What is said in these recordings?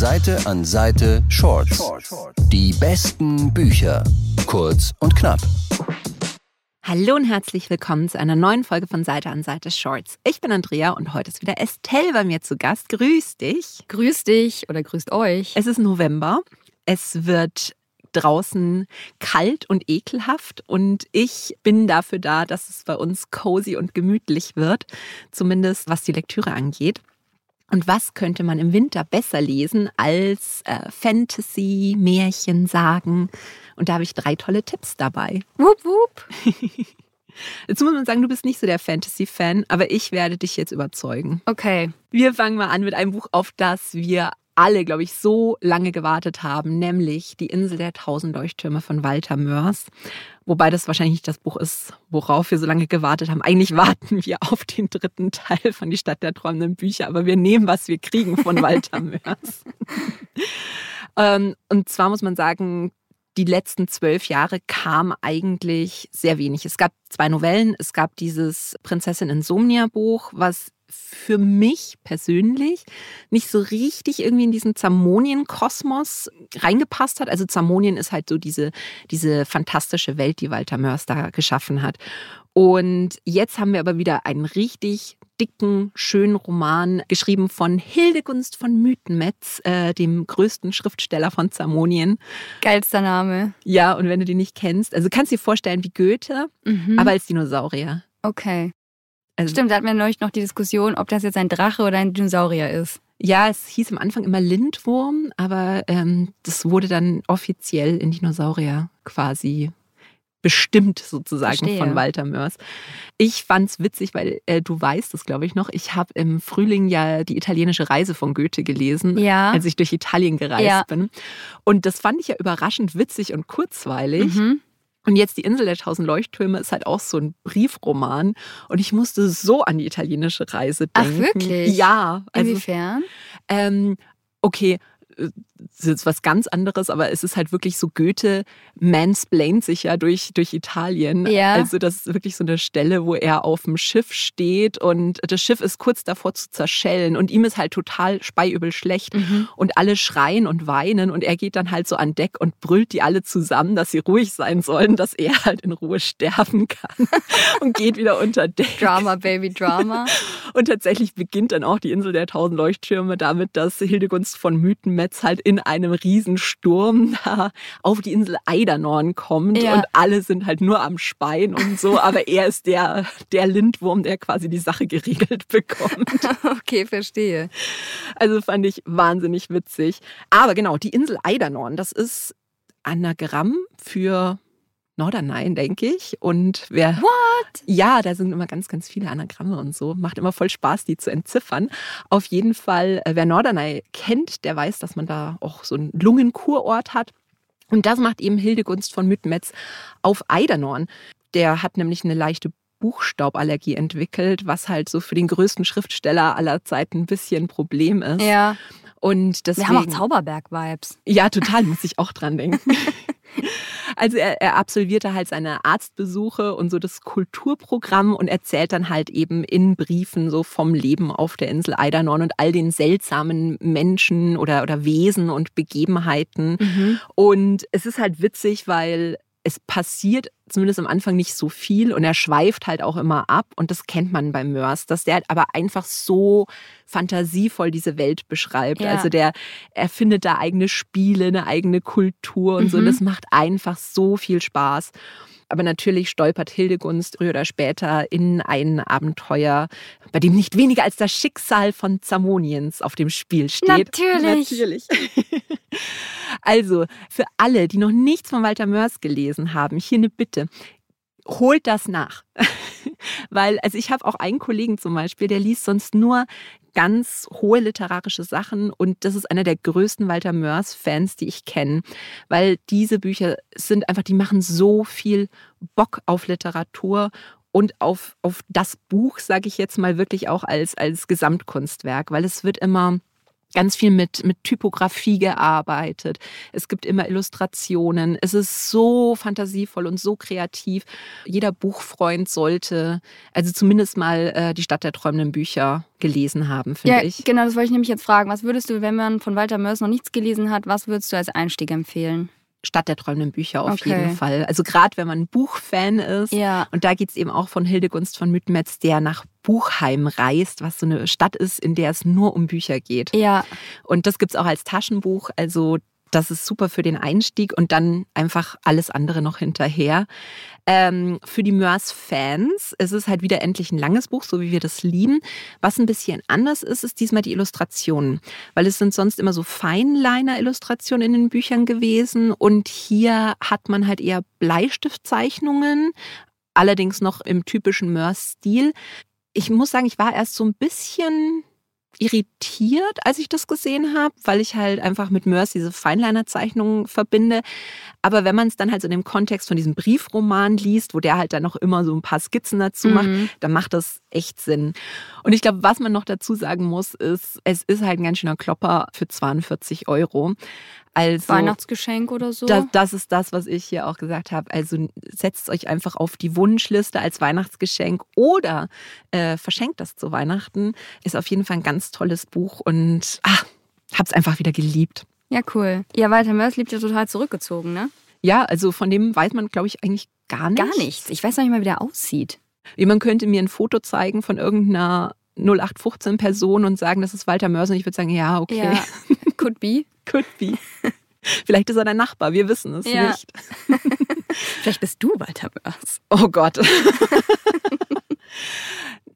Seite an Seite Shorts. Die besten Bücher. Kurz und knapp. Hallo und herzlich willkommen zu einer neuen Folge von Seite an Seite Shorts. Ich bin Andrea und heute ist wieder Estelle bei mir zu Gast. Grüß dich. Grüß dich oder grüßt euch. Es ist November. Es wird draußen kalt und ekelhaft und ich bin dafür da, dass es bei uns cozy und gemütlich wird, zumindest was die Lektüre angeht. Und was könnte man im Winter besser lesen als äh, Fantasy, Märchen, Sagen? Und da habe ich drei tolle Tipps dabei. Wupp, wupp. Jetzt muss man sagen, du bist nicht so der Fantasy-Fan, aber ich werde dich jetzt überzeugen. Okay. Wir fangen mal an mit einem Buch, auf das wir alle, glaube ich, so lange gewartet haben, nämlich Die Insel der tausend Leuchttürme von Walter Mörs. Wobei das wahrscheinlich nicht das Buch ist, worauf wir so lange gewartet haben. Eigentlich warten wir auf den dritten Teil von Die Stadt der träumenden Bücher, aber wir nehmen, was wir kriegen von Walter Mörs. Ähm, und zwar muss man sagen, die letzten zwölf Jahre kam eigentlich sehr wenig. Es gab zwei Novellen. Es gab dieses Prinzessin Insomnia Buch, was für mich persönlich nicht so richtig irgendwie in diesen Zamonien-Kosmos reingepasst hat. Also Zamonien ist halt so diese, diese fantastische Welt, die Walter Mörs da geschaffen hat. Und jetzt haben wir aber wieder einen richtig dicken, schönen Roman, geschrieben von Hildegunst von Mythenmetz, äh, dem größten Schriftsteller von Zamonien. Geilster Name. Ja, und wenn du die nicht kennst, also kannst du dir vorstellen wie Goethe, Mhm. aber als Dinosaurier. okay. Also, Stimmt, da hatten wir neulich noch die Diskussion, ob das jetzt ein Drache oder ein Dinosaurier ist. Ja, es hieß am Anfang immer Lindwurm, aber ähm, das wurde dann offiziell in Dinosaurier quasi bestimmt sozusagen Verstehe. von Walter Mörs. Ich fand's witzig, weil äh, du weißt es, glaube ich, noch. Ich habe im Frühling ja die italienische Reise von Goethe gelesen, Ja. als ich durch Italien gereist Ja. bin. Und das fand ich ja überraschend witzig und kurzweilig. Mhm. Und jetzt die Insel der tausend Leuchttürme ist halt auch so ein Briefroman. Und ich musste so an die italienische Reise Ach, denken. wirklich? Ja. Also, Inwiefern? ähm, okay, äh, das ist jetzt was ganz anderes, aber es ist halt wirklich so, Goethe mansplaint sich ja durch, durch Italien. Ja. Also das ist wirklich so eine Stelle, wo er auf dem Schiff steht und das Schiff ist kurz davor zu zerschellen und ihm ist halt total speiübel schlecht Mhm. und alle schreien und weinen und er geht dann halt so an Deck und brüllt die alle zusammen, dass sie ruhig sein sollen, dass er halt in Ruhe sterben kann und geht wieder unter Deck. Drama, Baby, Drama. Und tatsächlich beginnt dann auch die Insel der tausend Leuchttürme damit, dass Hildegunst von Mythenmetz halt in einem Riesensturm da auf die Insel Eidernorn kommt Ja. und alle sind halt nur am Speien und so, aber er ist der, der Lindwurm, der quasi die Sache geregelt bekommt. Okay, verstehe. Also fand ich wahnsinnig witzig. Aber genau, die Insel Eidernorn, das ist Anagramm für Norderney, denke ich. Und wer. What? Ja, da sind immer ganz, ganz viele Anagramme und so. Macht immer voll Spaß, die zu entziffern. Auf jeden Fall, äh, wer Norderney kennt, der weiß, dass man da auch so einen Lungenkurort hat. Und das macht eben Hildegunst von Mythenmetz auf Eidernorn. Der hat nämlich eine leichte Buchstauballergie entwickelt, was halt so für den größten Schriftsteller aller Zeiten ein bisschen ein Problem ist. Ja. Und Wir deswegen, haben auch Zauberberg-Vibes. ja, total, muss ich auch dran denken. Also er, er absolvierte halt seine Arztbesuche und so das Kulturprogramm und erzählt dann halt eben in Briefen so vom Leben auf der Insel Eidernorn und all den seltsamen Menschen oder, oder Wesen und Begebenheiten. Mhm. Und es ist halt witzig, weil es passiert zumindest am Anfang nicht so viel und er schweift halt auch immer ab und das kennt man bei Mörs, dass der halt aber einfach so fantasievoll diese Welt beschreibt. Ja. Also der erfindet da eigene Spiele, eine eigene Kultur und so und Mhm. das macht einfach so viel Spaß. Aber natürlich stolpert Hildegunst früher oder später in ein Abenteuer, bei dem nicht weniger als das Schicksal von Zamoniens auf dem Spiel steht. Natürlich. Natürlich. Also, für alle, die noch nichts von Walter Mörs gelesen haben, hier eine Bitte. Holt das nach. Weil, also ich habe auch einen Kollegen zum Beispiel, der liest sonst nur ganz hohe literarische Sachen und das ist einer der größten Walter Mörs-Fans, die ich kenne, weil diese Bücher sind einfach, die machen so viel Bock auf Literatur und auf, auf das Buch, sage ich jetzt mal wirklich auch als, als Gesamtkunstwerk, weil es wird immer ganz viel mit, mit Typografie gearbeitet. Es gibt immer Illustrationen. Es ist so fantasievoll und so kreativ. Jeder Buchfreund sollte also zumindest mal äh, die Stadt der träumenden Bücher gelesen haben, finde Ja, ich. genau, das wollte ich nämlich jetzt fragen. Was würdest du, wenn man von Walter Mörs noch nichts gelesen hat, was würdest du als Einstieg empfehlen? Stadt der träumenden Bücher auf Okay. jeden Fall. Also gerade wenn man ein Buchfan ist. Ja. Und da geht es eben auch von Hildegunst von Mythenmetz, der nach Buchheim reist, was so eine Stadt ist, in der es nur um Bücher geht. Ja, Und das gibt's auch als Taschenbuch. Also das ist super für den Einstieg und dann einfach alles andere noch hinterher. Ähm, für die Mörs-Fans ist es halt wieder endlich ein langes Buch, so wie wir das lieben. Was ein bisschen anders ist, ist diesmal die Illustrationen. Weil es sind sonst immer so Feinliner-Illustrationen in den Büchern gewesen. Und hier hat man halt eher Bleistiftzeichnungen, allerdings noch im typischen Mörs-Stil. Ich muss sagen, ich war erst so ein bisschen irritiert, als ich das gesehen habe, weil ich halt einfach mit Mörs diese Feinliner-Zeichnungen verbinde. Aber wenn man es dann halt so in dem Kontext von diesem Briefroman liest, wo der halt dann noch immer so ein paar Skizzen dazu macht, Mhm. dann macht das echt Sinn. Und ich glaube, was man noch dazu sagen muss, ist, es ist halt ein ganz schöner Klopper für 42 Euro. Also Weihnachtsgeschenk oder so. das, das ist das, was ich hier auch gesagt habe. Also setzt euch einfach auf die Wunschliste als Weihnachtsgeschenk oder äh, verschenkt das zu Weihnachten. Ist auf jeden Fall ein ganz tolles Buch und ah, hab's einfach wieder geliebt. ja, cool. Ja, Walter Mörs lebt ja total zurückgezogen, ne? Ja, also von dem weiß man, glaube ich, eigentlich gar nichts. Gar nichts. Ich weiß noch nicht mal, wie der aussieht. Jemand könnte mir ein Foto zeigen von irgendeiner 0815 Person und sagen, das ist Walter Mörs und ich würde sagen, ja, okay, Ja, could be. could be. Vielleicht ist er dein Nachbar, wir wissen es Ja. nicht. Vielleicht bist du Walter Mörs. Oh Gott.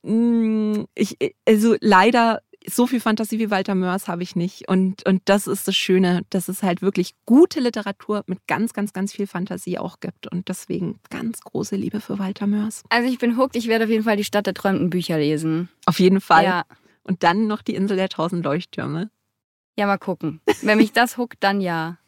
Mm, ich, also leider, so viel Fantasie wie Walter Mörs habe ich nicht. Und, und das ist das Schöne, dass es halt wirklich gute Literatur mit ganz, ganz, ganz viel Fantasie auch gibt. Und deswegen ganz große Liebe für Walter Mörs. Also ich bin hooked. Ich werde auf jeden Fall die Stadt der träumenden Bücher lesen. Auf jeden Fall. Ja. Und dann noch die Insel der tausend Leuchttürme. Ja, mal gucken. Wenn mich das huckt, dann ja.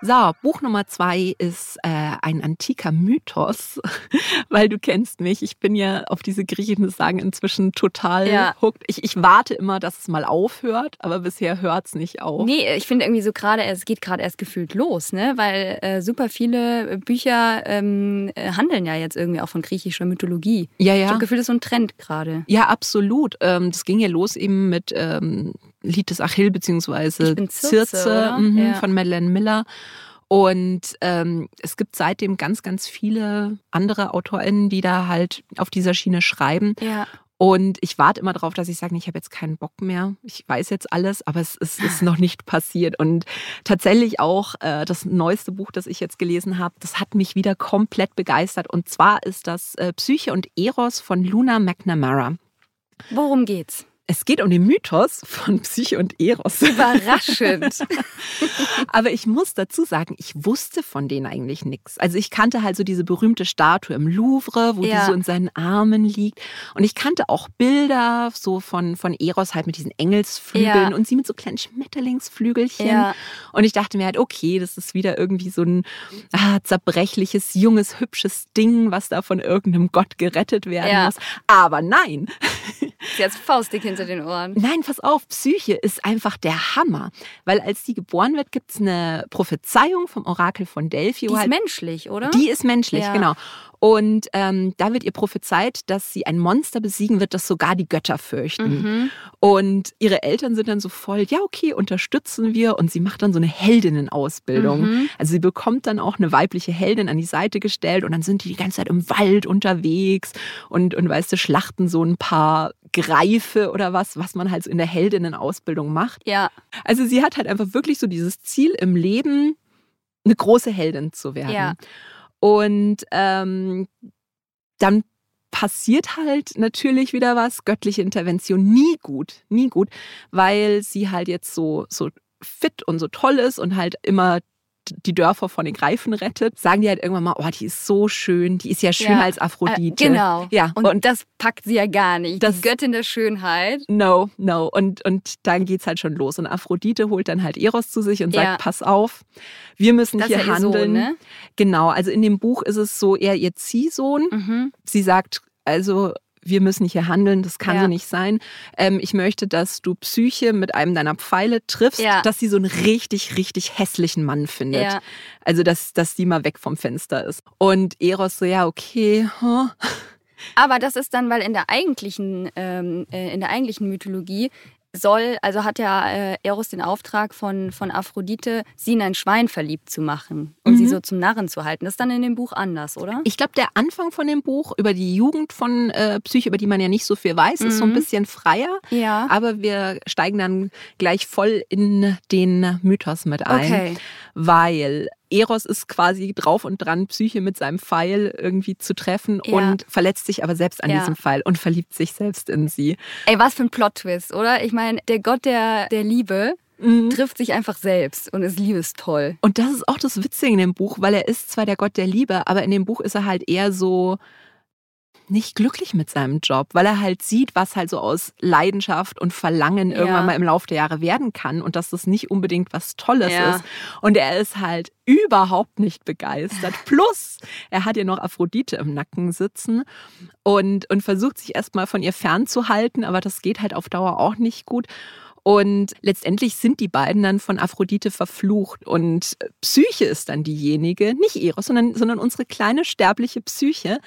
So, Buch Nummer zwei ist äh, ein antiker Mythos, weil du kennst mich. Ich bin ja auf diese griechischen Sagen inzwischen total Ja. hooked. Ich, ich warte immer, dass es mal aufhört, aber bisher hört es nicht auf. Nee, ich finde irgendwie so gerade, es geht gerade erst gefühlt los, ne? Weil äh, super viele Bücher ähm, äh, handeln ja jetzt irgendwie auch von griechischer Mythologie. Ja, Ich ja. habe Gefühl, das ist so ein Trend gerade. Ja, absolut. Ähm, das ging ja los eben mit ähm, Lied des Achill beziehungsweise Circe, oder? mhm, Ja. von Madeleine Miller. Und ähm, es gibt seitdem ganz, ganz viele andere AutorInnen, die da halt auf dieser Schiene schreiben. Ja. Und ich warte immer darauf, dass ich sage, ich habe jetzt keinen Bock mehr. Ich weiß jetzt alles, aber es ist, ist noch nicht passiert. Und tatsächlich auch äh, das neueste Buch, das ich jetzt gelesen habe, das hat mich wieder komplett begeistert. Und zwar ist das äh, Psyche und Eros von Luna McNamara. Worum geht's? Es geht um den Mythos von Psyche und Eros. Überraschend. Aber ich muss dazu sagen, ich wusste von denen eigentlich nichts. Also ich kannte halt so diese berühmte Statue im Louvre, wo Ja. die so in seinen Armen liegt. Und ich kannte auch Bilder so von, von Eros halt mit diesen Engelsflügeln Ja. und sie mit so kleinen Schmetterlingsflügelchen. ja. Und ich dachte mir halt, okay, das ist wieder irgendwie so ein ah, zerbrechliches, junges, hübsches Ding, was da von irgendeinem Gott gerettet werden Ja. muss. Aber nein, Sie hat faustdick hinter den Ohren. Nein, pass auf, Psyche ist einfach der Hammer. Weil als die geboren wird, gibt es eine Prophezeiung vom Orakel von Delphi. Die ist halt- menschlich, oder? die ist menschlich, Ja. genau. Und ähm, da wird ihr prophezeit, dass sie ein Monster besiegen wird, das sogar die Götter fürchten. Mhm. Und ihre Eltern sind dann so voll, ja, okay, unterstützen wir. Und sie macht dann so eine Heldinnen-Ausbildung. Mhm. Also sie bekommt dann auch eine weibliche Heldin an die Seite gestellt und dann sind die die ganze Zeit im Wald unterwegs und, und weißt du, schlachten so ein paar Greife oder was, was man halt so in der Heldinnen-Ausbildung macht. Ja. Also sie hat halt einfach wirklich so dieses Ziel im Leben, eine große Heldin zu werden. Ja. Und ähm, dann passiert halt natürlich wieder was, göttliche Intervention, nie gut, nie gut, weil sie halt jetzt so, so fit und so toll ist und halt immer die Dörfer von den Greifen rettet, sagen die halt irgendwann mal, oh, die ist so schön, die ist ja schöner Ja. als Aphrodite. Äh, genau. Ja, Und, und, das packt sie ja gar nicht. Das- die Göttin der Schönheit. no, no. Und, und dann geht's halt schon los. Und Aphrodite holt dann halt Eros zu sich und sagt, Ja. pass auf, wir müssen Das hier ihr Sohn, handeln. ne? Genau, also in dem Buch ist es so eher ihr Ziehsohn. Mhm. Sie sagt, also wir müssen hier handeln, das kann Ja. so nicht sein. Ähm, ich möchte, dass du Psyche mit einem deiner Pfeile triffst, Ja. dass sie so einen richtig, richtig hässlichen Mann findet. Ja. Also, dass, dass die mal weg vom Fenster ist. Und Eros so, ja, okay. hm. Aber das ist dann, weil in der eigentlichen, ähm, äh, in der eigentlichen Mythologie soll, also hat ja äh, Eros den Auftrag von, von Aphrodite, sie in ein Schwein verliebt zu machen und sie Mhm. so zum Narren zu halten. Das ist dann in dem Buch anders, oder? Ich glaube, der Anfang von dem Buch über die Jugend von äh, Psyche, über die man ja nicht so viel weiß, ist so ein Mhm. bisschen freier. Ja. Aber wir steigen dann gleich voll in den Mythos mit ein. Okay. Weil Eros ist quasi drauf und dran, Psyche mit seinem Pfeil irgendwie zu treffen Ja. und verletzt sich aber selbst an Ja. diesem Pfeil und verliebt sich selbst in sie. Ey, was für ein Plot-Twist, oder? Ich meine, der Gott der, der Liebe trifft sich einfach selbst und ist liebestoll. Und das ist auch das Witzige in dem Buch, weil er ist zwar der Gott der Liebe, aber in dem Buch ist er halt eher so nicht glücklich mit seinem Job, weil er halt sieht, was halt so aus Leidenschaft und Verlangen Ja. irgendwann mal im Laufe der Jahre werden kann und dass das nicht unbedingt was Tolles Ja. ist. Und er ist halt überhaupt nicht begeistert. Plus, er hat ja noch Aphrodite im Nacken sitzen und, und versucht sich erstmal von ihr fernzuhalten, aber das geht halt auf Dauer auch nicht gut. Und letztendlich sind die beiden dann von Aphrodite verflucht. Und Psyche ist dann diejenige, nicht Eros, sondern, sondern unsere kleine sterbliche Psyche,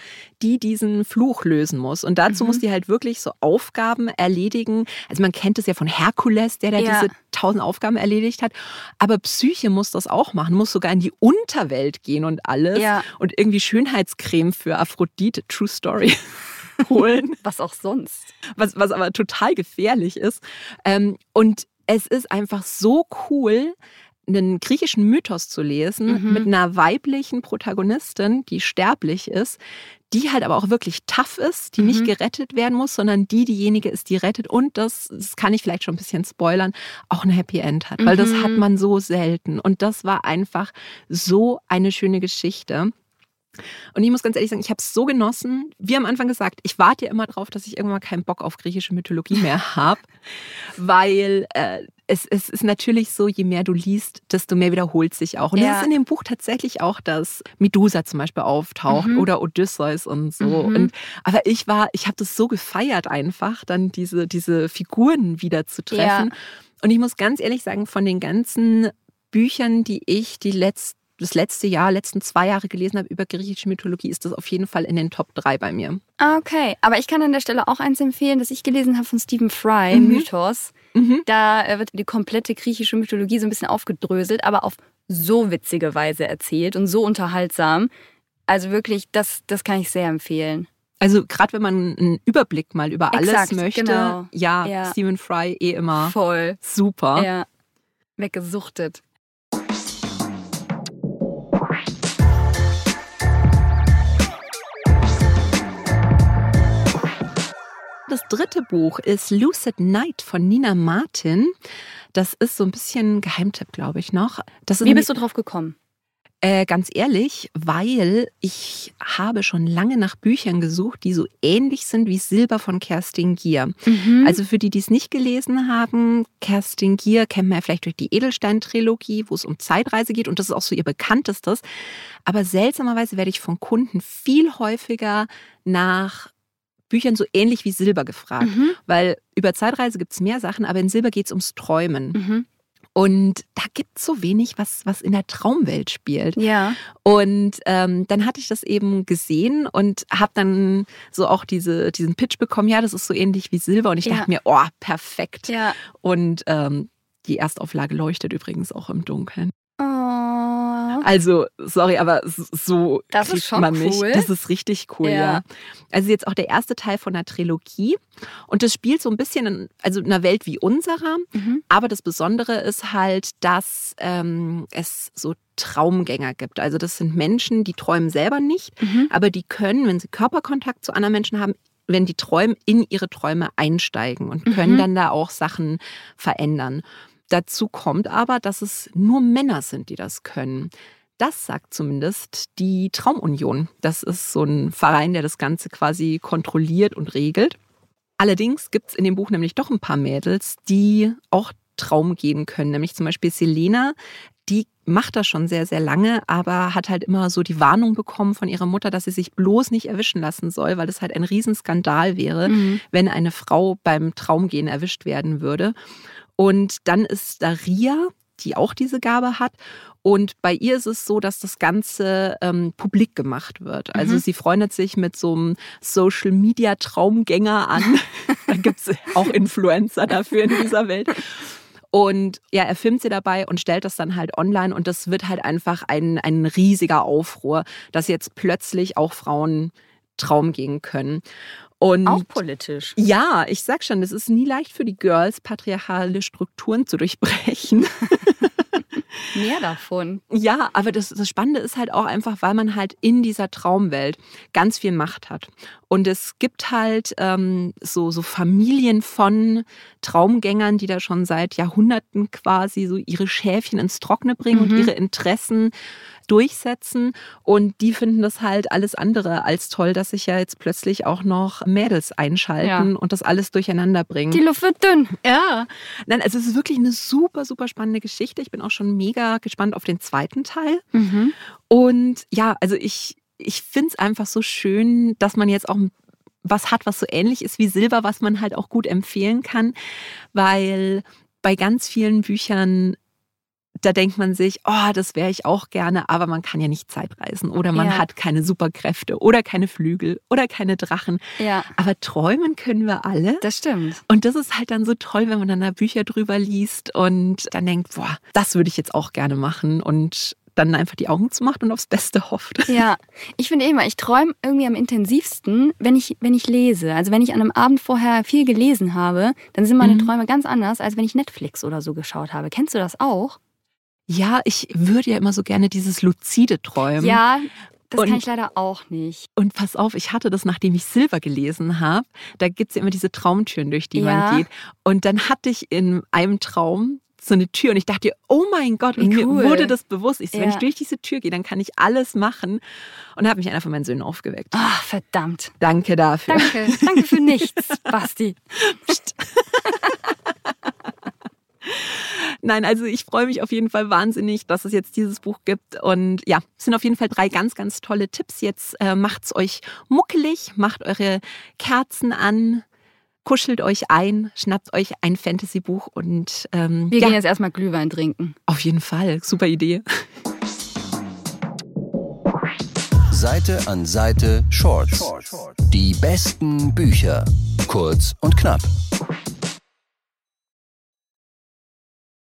die diesen Fluch lösen muss. Und dazu Mhm. muss die halt wirklich so Aufgaben erledigen. Also man kennt es ja von Herkules, der da Ja. diese tausend Aufgaben erledigt hat. Aber Psyche muss das auch machen, muss sogar in die Unterwelt gehen und alles. Ja. Und irgendwie Schönheitscreme für Aphrodite, True Story, holen Was auch sonst. was, was aber total gefährlich ist. Ähm, und es ist einfach so cool, einen griechischen Mythos zu lesen Mhm. mit einer weiblichen Protagonistin, die sterblich ist, die halt aber auch wirklich tough ist, die nicht Mhm. gerettet werden muss, sondern die diejenige ist, die rettet und das, das kann ich vielleicht schon ein bisschen spoilern, auch ein Happy End hat, weil das Mhm. hat man so selten. Und das war einfach so eine schöne Geschichte. Und ich muss ganz ehrlich sagen, ich habe es so genossen. Haben am Anfang gesagt, ich warte ja immer drauf, dass ich irgendwann keinen Bock auf griechische Mythologie mehr habe, weil äh, es, es ist natürlich so, je mehr du liest, desto mehr wiederholt sich auch. Und Ja. es ist in dem Buch tatsächlich auch, dass Medusa zum Beispiel auftaucht Mhm. oder Odysseus und so. Mhm. Und, aber ich war, ich habe das so gefeiert einfach, dann diese, diese Figuren wieder zu treffen. Ja. Und ich muss ganz ehrlich sagen, von den ganzen Büchern, die ich die letzten das letzte Jahr, letzten zwei Jahre gelesen habe über griechische Mythologie, ist das auf jeden Fall in den Top 3 bei mir. Ah, Okay, aber ich kann an der Stelle auch eins empfehlen, das ich gelesen habe von Stephen Fry, Mhm. Mythos. Mhm. Da äh, wird die komplette griechische Mythologie so ein bisschen aufgedröselt, aber auf so witzige Weise erzählt und so unterhaltsam. Also wirklich, das, das kann ich sehr empfehlen. Also gerade wenn man einen Überblick mal über alles Exakt, möchte, genau. ja, Ja. Stephen Fry eh immer Voll. super. Ja. Weggesuchtet. Das dritte Buch ist Lucid Night von Nina Martin. Das ist so ein bisschen ein Geheimtipp, glaube ich, noch. Wie bist du drauf gekommen? Äh, ganz ehrlich, weil ich habe schon lange nach Büchern gesucht, die so ähnlich sind wie Silber von Kerstin Gier. Mhm. Also für die, die es nicht gelesen haben, Kerstin Gier kennt man ja vielleicht durch die Edelstein-Trilogie, wo es um Zeitreise geht und das ist auch so ihr bekanntestes. Aber seltsamerweise werde ich von Kunden viel häufiger nach Büchern so ähnlich wie Silber gefragt. Mhm. Weil über Zeitreise gibt es mehr Sachen, aber in Silber geht es ums Träumen. Mhm. Und da gibt es so wenig, was, was in der Traumwelt spielt. Ja. Und ähm, dann hatte ich das eben gesehen und habe dann so auch diese, diesen Pitch bekommen, ja, das ist so ähnlich wie Silber. Und ich Ja. dachte mir, oh, perfekt. Ja. Und ähm, die Erstauflage leuchtet übrigens auch im Dunkeln. Also, sorry, aber so Das ist schon man mich. cool. Das ist richtig cool, Ja. ja. Also jetzt auch der erste Teil von einer Trilogie. Und das spielt so ein bisschen in, also in einer Welt wie unserer. Mhm. Aber das Besondere ist halt, dass ähm, es so Traumgänger gibt. Also das sind Menschen, die träumen selber nicht, Mhm. aber die können, wenn sie Körperkontakt zu anderen Menschen haben, wenn die träumen, in ihre Träume einsteigen und können Mhm. dann da auch Sachen verändern. Dazu kommt aber, dass es nur Männer sind, die das können. Das sagt zumindest die Traumunion. Das ist so ein Verein, der das Ganze quasi kontrolliert und regelt. Allerdings gibt es in dem Buch nämlich doch ein paar Mädels, die auch Traum gehen können. Nämlich zum Beispiel Selena, die macht das schon sehr, sehr lange, aber hat halt immer so die Warnung bekommen von ihrer Mutter, dass sie sich bloß nicht erwischen lassen soll, weil das halt ein Riesenskandal wäre, mhm. wenn eine Frau beim Traumgehen erwischt werden würde. Und dann ist da Ria, die auch diese Gabe hat. Und bei ihr ist es so, dass das Ganze ähm, publik gemacht wird. Also mhm. sie freundet sich mit so einem Social Media Traumgänger an. da gibt es auch Influencer dafür in dieser Welt. Und ja, er filmt sie dabei und stellt das dann halt online und das wird halt einfach ein, ein riesiger Aufruhr, dass jetzt plötzlich auch Frauen Traum gehen können. Und auch politisch. Ja, ich sag schon, es ist nie leicht für die Girls, patriarchale Strukturen zu durchbrechen. Mehr davon. Ja, aber das, das Spannende ist halt auch einfach, weil man halt in dieser Traumwelt ganz viel Macht hat. Und es gibt halt ähm, so, so Familien von Traumgängern, die da schon seit Jahrhunderten quasi so ihre Schäfchen ins Trockene bringen mhm. und ihre Interessen durchsetzen. Und die finden das halt alles andere als toll, dass sich ja jetzt plötzlich auch noch Mädels einschalten ja. und das alles durcheinander bringen. Die Luft wird dünn. Ja. Nein, also es ist wirklich eine super, super spannende Geschichte. Ich bin auch schon mega gespannt auf den zweiten Teil. Mhm. Und ja, also ich, ich finde es einfach so schön, dass man jetzt auch was hat, was so ähnlich ist wie Silber, was man halt auch gut empfehlen kann, weil bei ganz vielen Büchern da denkt man sich, oh, das wäre ich auch gerne, aber man kann ja nicht Zeitreisen oder man ja. hat keine Superkräfte oder keine Flügel oder keine Drachen. Ja. Aber träumen können wir alle. Das stimmt. Und das ist halt dann so toll, wenn man dann da Bücher drüber liest und dann denkt, boah, das würde ich jetzt auch gerne machen und dann einfach die Augen zumacht und aufs Beste hofft. Ja, ich finde immer, ich träume irgendwie am intensivsten, wenn ich, wenn ich lese. Also wenn ich an einem Abend vorher viel gelesen habe, dann sind meine mhm. Träume ganz anders, als wenn ich Netflix oder so geschaut habe. Kennst du das auch? Ja, ich würde ja immer so gerne dieses luzide Träumen. Ja, das und, kann ich leider auch nicht. Und pass auf, ich hatte das, nachdem ich Silber gelesen habe. Da gibt es ja immer diese Traumtüren, durch die ja. man geht. Und dann hatte ich in einem Traum so eine Tür und ich dachte, oh mein Gott, und cool. mir wurde das bewusst. Ich so, ja. wenn ich durch diese Tür gehe, dann kann ich alles machen. Und da hat mich einer von meinen Söhnen aufgeweckt. Ach, verdammt. Danke dafür. Danke, danke für nichts, Basti. Nein, also ich freue mich auf jeden Fall wahnsinnig, dass es jetzt dieses Buch gibt. Und ja, es sind auf jeden Fall drei ganz, ganz tolle Tipps. Jetzt äh, macht's euch muckelig, macht eure Kerzen an, kuschelt euch ein, schnappt euch ein Fantasy-Buch und ähm, wir ja, gehen jetzt erstmal Glühwein trinken. Auf jeden Fall, super Idee. Seite an Seite Shorts. Die besten Bücher. Kurz und knapp.